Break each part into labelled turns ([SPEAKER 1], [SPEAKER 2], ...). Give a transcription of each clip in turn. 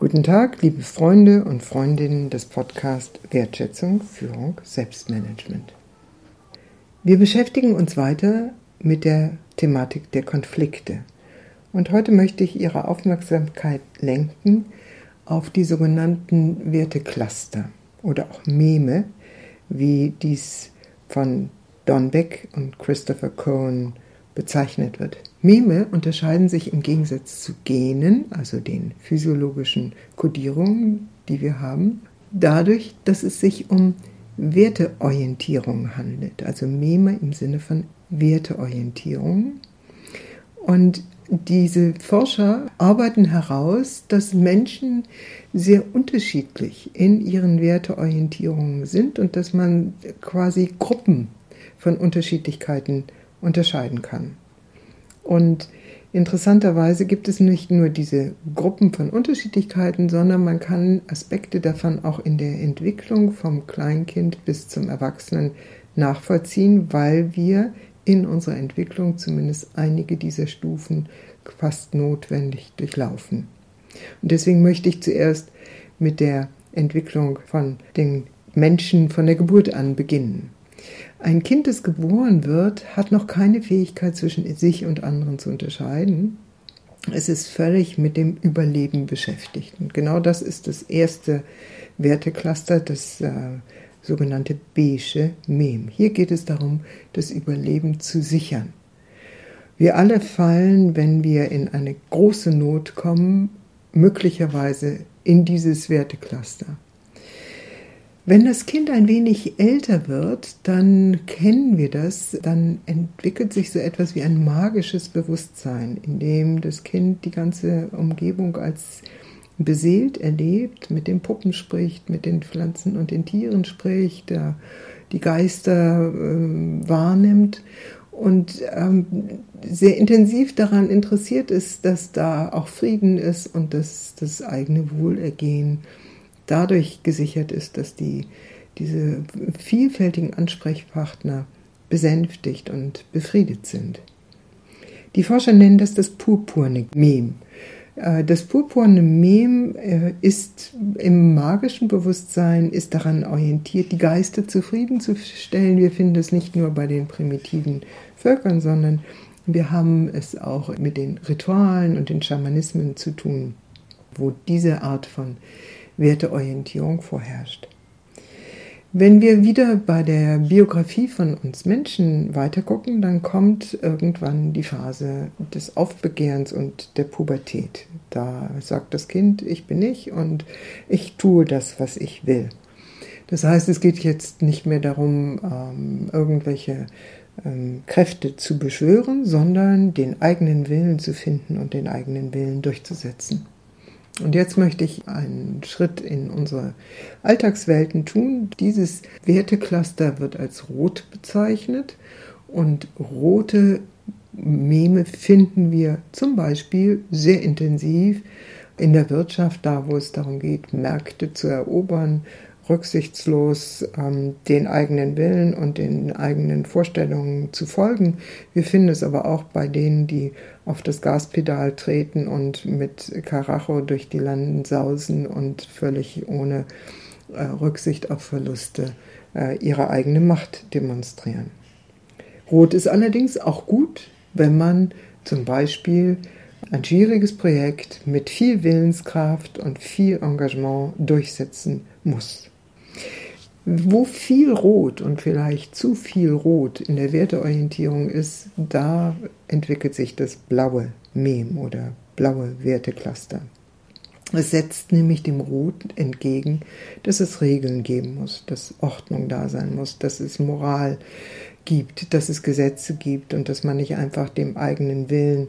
[SPEAKER 1] Guten Tag, liebe Freunde und Freundinnen des Podcasts Wertschätzung, Führung, Selbstmanagement. Wir beschäftigen uns weiter mit der Thematik der Konflikte. Und heute möchte ich Ihre Aufmerksamkeit lenken auf die sogenannten Wertecluster oder auch Meme, wie dies von Don Beck und Christopher Cohen bezeichnet wird. Meme unterscheiden sich im Gegensatz zu Genen, also den physiologischen Kodierungen, die wir haben, dadurch, dass es sich um Werteorientierung handelt. Also Meme im Sinne von Werteorientierung. Und diese Forscher arbeiten heraus, dass Menschen sehr unterschiedlich in ihren Werteorientierungen sind und dass man quasi Gruppen von Unterschiedlichkeiten unterscheiden kann. Und interessanterweise gibt es nicht nur diese Gruppen von Unterschiedlichkeiten, sondern man kann Aspekte davon auch in der Entwicklung vom Kleinkind bis zum Erwachsenen nachvollziehen, weil wir in unserer Entwicklung zumindest einige dieser Stufen fast notwendig durchlaufen. Und deswegen möchte ich zuerst mit der Entwicklung von den Menschen von der Geburt an beginnen. Ein Kind, das geboren wird, hat noch keine Fähigkeit zwischen sich und anderen zu unterscheiden. Es ist völlig mit dem Überleben beschäftigt. Und genau das ist das erste Wertecluster, das äh, sogenannte beige Mem. Hier geht es darum, das Überleben zu sichern. Wir alle fallen, wenn wir in eine große Not kommen, möglicherweise in dieses Wertecluster. Wenn das Kind ein wenig älter wird, dann kennen wir das, dann entwickelt sich so etwas wie ein magisches Bewusstsein, in dem das Kind die ganze Umgebung als beseelt erlebt, mit den Puppen spricht, mit den Pflanzen und den Tieren spricht, die Geister äh, wahrnimmt. Und ähm, sehr intensiv daran interessiert ist, dass da auch Frieden ist und dass das eigene Wohlergehen dadurch gesichert ist, dass die, diese vielfältigen Ansprechpartner besänftigt und befriedet sind. Die Forscher nennen das das purpurne Mem. Äh, das purpurne Mem äh, ist im magischen Bewusstsein, ist daran orientiert, die Geister zufriedenzustellen. Wir finden es nicht nur bei den primitiven Völkern, sondern wir haben es auch mit den Ritualen und den Schamanismen zu tun, wo diese Art von Werteorientierung vorherrscht. Wenn wir wieder bei der Biografie von uns Menschen weitergucken, dann kommt irgendwann die Phase des Aufbegehrens und der Pubertät. Da sagt das Kind, ich bin ich und ich tue das, was ich will. Das heißt, es geht jetzt nicht mehr darum, ähm, irgendwelche ähm, Kräfte zu beschwören, sondern den eigenen Willen zu finden und den eigenen Willen durchzusetzen. Und jetzt möchte ich einen Schritt in unsere Alltagswelten tun. Dieses Wertecluster wird als rot bezeichnet und rote Meme finden wir zum Beispiel sehr intensiv in der Wirtschaft, da wo es darum geht, Märkte zu erobern, rücksichtslos ähm, den eigenen Willen und den eigenen Vorstellungen zu folgen. Wir finden es aber auch bei denen, die auf das Gaspedal treten und mit Karacho durch die Landen sausen und völlig ohne äh, Rücksicht auf Verluste äh, ihre eigene Macht demonstrieren. Rot ist allerdings auch gut, wenn man zum Beispiel ein schwieriges Projekt mit viel Willenskraft und viel Engagement durchsetzen muss. Wo viel Rot und vielleicht zu viel Rot in der Werteorientierung ist, da entwickelt sich das blaue Mem oder blaue Wertecluster. Es setzt nämlich dem Rot entgegen, dass es Regeln geben muss, dass Ordnung da sein muss, dass es Moral gibt, dass es Gesetze gibt und dass man nicht einfach dem eigenen Willen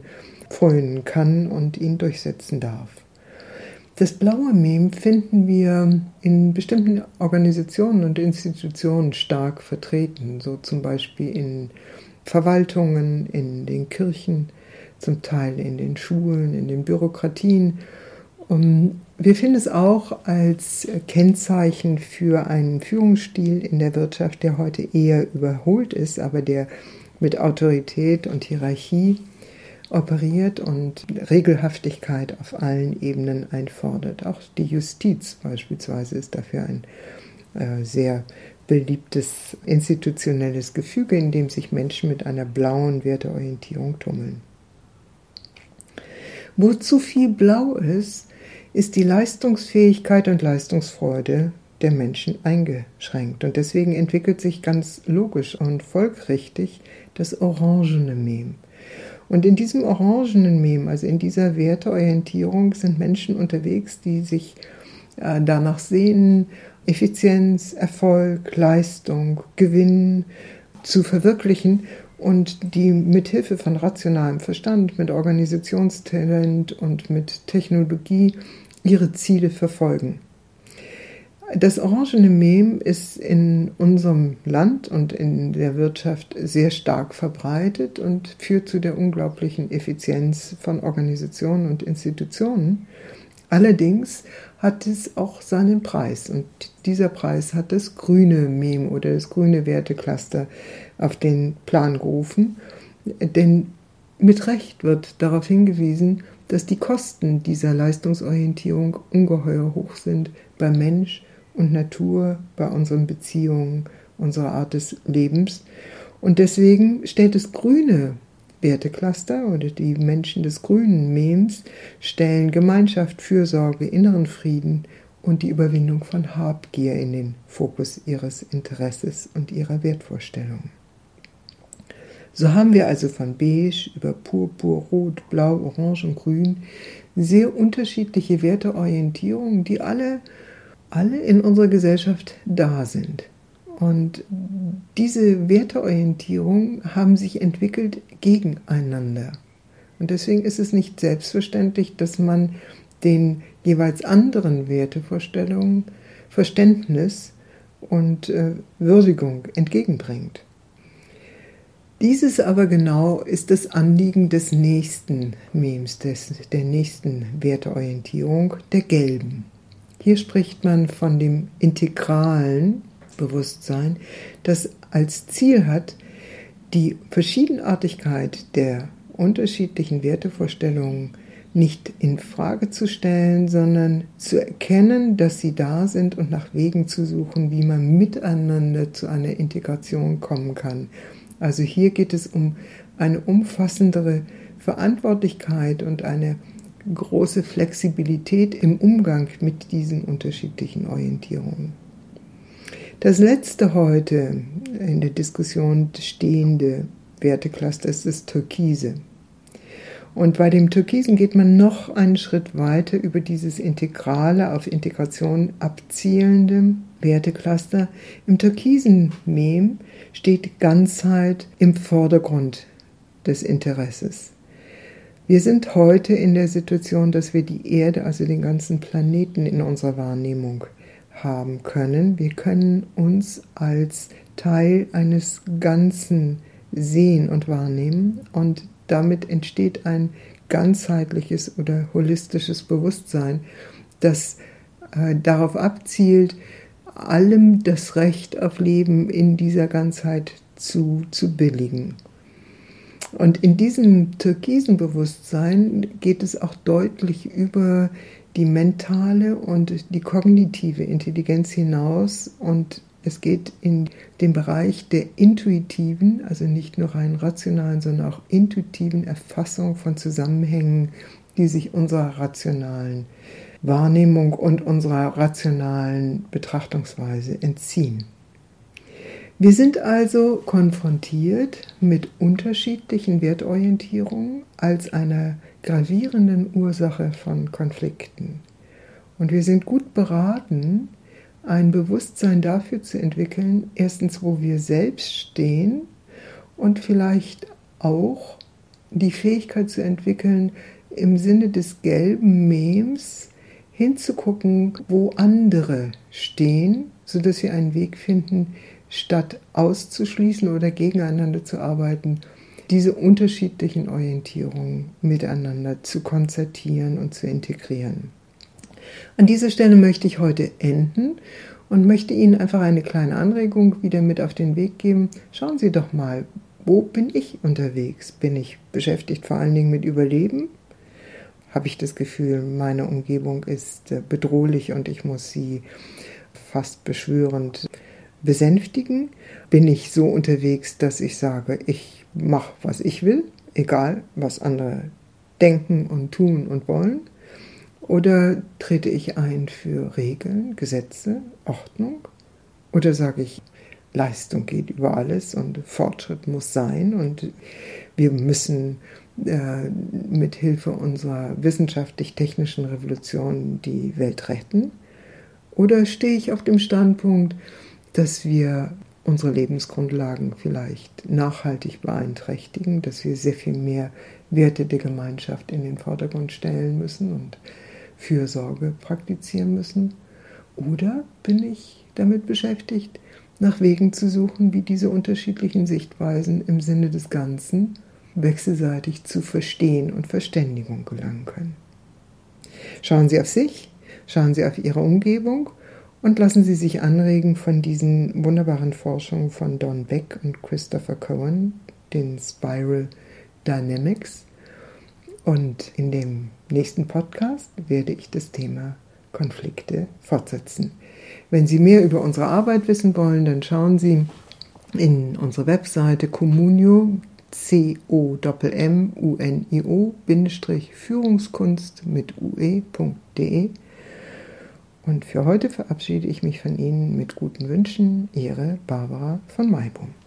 [SPEAKER 1] frönen kann und ihn durchsetzen darf. Das blaue Mem finden wir in bestimmten Organisationen und Institutionen stark vertreten, so zum Beispiel in Verwaltungen, in den Kirchen, zum Teil in den Schulen, in den Bürokratien. Und wir finden es auch als Kennzeichen für einen Führungsstil in der Wirtschaft, der heute eher überholt ist, aber der mit Autorität und Hierarchie operiert und Regelhaftigkeit auf allen Ebenen einfordert. Auch die Justiz beispielsweise ist dafür ein äh, sehr beliebtes institutionelles Gefüge, in dem sich Menschen mit einer blauen Werteorientierung tummeln. Wo zu viel blau ist, ist die Leistungsfähigkeit und Leistungsfreude der Menschen eingeschränkt. Und deswegen entwickelt sich ganz logisch und folgrichtig das orangene Mem. Und in diesem orangenen Mem, also in dieser Werteorientierung, sind Menschen unterwegs, die sich äh, danach sehnen, Effizienz, Erfolg, Leistung, Gewinn zu verwirklichen und die mit Hilfe von rationalem Verstand, mit Organisationstalent und mit Technologie ihre Ziele verfolgen. Das orangene Mem ist in unserem Land und in der Wirtschaft sehr stark verbreitet und führt zu der unglaublichen Effizienz von Organisationen und Institutionen. Allerdings hat es auch seinen Preis und dieser Preis hat das grüne Mem oder das grüne Wertecluster auf den Plan gerufen, denn mit Recht wird darauf hingewiesen, dass die Kosten dieser Leistungsorientierung ungeheuer hoch sind bei Mensch, und Natur, bei unseren Beziehungen, unserer Art des Lebens. Und deswegen stellt das grüne Wertecluster oder die Menschen des grünen Mems stellen Gemeinschaft, Fürsorge, inneren Frieden und die Überwindung von Habgier in den Fokus ihres Interesses und ihrer Wertvorstellungen. So haben wir also von beige über purpur, rot, blau, orange und grün sehr unterschiedliche Werteorientierungen, die alle alle in unserer Gesellschaft da sind. Und diese Werteorientierung haben sich entwickelt gegeneinander. Und deswegen ist es nicht selbstverständlich, dass man den jeweils anderen Wertevorstellungen Verständnis und äh, Würdigung entgegenbringt. Dieses aber genau ist das Anliegen des nächsten Memes, des, der nächsten Werteorientierung, der gelben. Hier spricht man von dem integralen Bewusstsein, das als Ziel hat, die Verschiedenartigkeit der unterschiedlichen Wertevorstellungen nicht in Frage zu stellen, sondern zu erkennen, dass sie da sind und nach Wegen zu suchen, wie man miteinander zu einer Integration kommen kann. Also hier geht es um eine umfassendere Verantwortlichkeit und eine große Flexibilität im Umgang mit diesen unterschiedlichen Orientierungen. Das letzte heute in der Diskussion stehende Wertecluster ist das Türkise. Und bei dem Türkisen geht man noch einen Schritt weiter über dieses integrale, auf Integration abzielende Wertecluster. Im türkisen Mem steht Ganzheit im Vordergrund des Interesses. Wir sind heute in der Situation, dass wir die Erde, also den ganzen Planeten in unserer Wahrnehmung haben können. Wir können uns als Teil eines Ganzen sehen und wahrnehmen und damit entsteht ein ganzheitliches oder holistisches Bewusstsein, das äh, darauf abzielt, allem das Recht auf Leben in dieser Ganzheit zu, zu billigen. Und in diesem türkisen Bewusstsein geht es auch deutlich über die mentale und die kognitive Intelligenz hinaus und es geht in den Bereich der intuitiven, also nicht nur rein rationalen, sondern auch intuitiven Erfassung von Zusammenhängen, die sich unserer rationalen Wahrnehmung und unserer rationalen Betrachtungsweise entziehen. Wir sind also konfrontiert mit unterschiedlichen Wertorientierungen als einer gravierenden Ursache von Konflikten. Und wir sind gut beraten, ein Bewusstsein dafür zu entwickeln, erstens, wo wir selbst stehen und vielleicht auch die Fähigkeit zu entwickeln, im Sinne des gelben Mems hinzugucken, wo andere stehen, sodass wir einen Weg finden, statt auszuschließen oder gegeneinander zu arbeiten, diese unterschiedlichen Orientierungen miteinander zu konzertieren und zu integrieren. An dieser Stelle möchte ich heute enden und möchte Ihnen einfach eine kleine Anregung wieder mit auf den Weg geben. Schauen Sie doch mal, wo bin ich unterwegs? Bin ich beschäftigt vor allen Dingen mit Überleben? Habe ich das Gefühl, meine Umgebung ist äh, bedrohlich und ich muss sie fast beschwörend besänftigen? Bin ich so unterwegs, dass ich sage, ich mache, was ich will, egal was andere denken und tun und wollen? Oder trete ich ein für Regeln, Gesetze, Ordnung? Oder sage ich, Leistung geht über alles und Fortschritt muss sein und wir müssen äh, mit Hilfe unserer wissenschaftlich-technischen Revolution die Welt retten? Oder stehe ich auf dem Standpunkt, dass wir unsere Lebensgrundlagen vielleicht nachhaltig beeinträchtigen, dass wir sehr viel mehr Werte der Gemeinschaft in den Vordergrund stellen müssen und Fürsorge praktizieren müssen? Oder bin ich damit beschäftigt, nach Wegen zu suchen, wie diese unterschiedlichen Sichtweisen im Sinne des Ganzen wechselseitig zu Verstehen und Verständigung gelangen können. Schauen Sie auf sich, schauen Sie auf Ihre Umgebung und lassen Sie sich anregen von diesen wunderbaren Forschungen von Don Beck und Christopher Cohen, den Spiral Dynamics. Und in dem nächsten Podcast werde ich das Thema Konflikte fortsetzen. Wenn Sie mehr über unsere Arbeit wissen wollen, dann schauen Sie in unsere Webseite Communio, C-O-M-M-U-N-I-O, Führungskunst mit ue.de. Und für heute verabschiede ich mich von Ihnen mit guten Wünschen. Ihre Barbara von Maibum.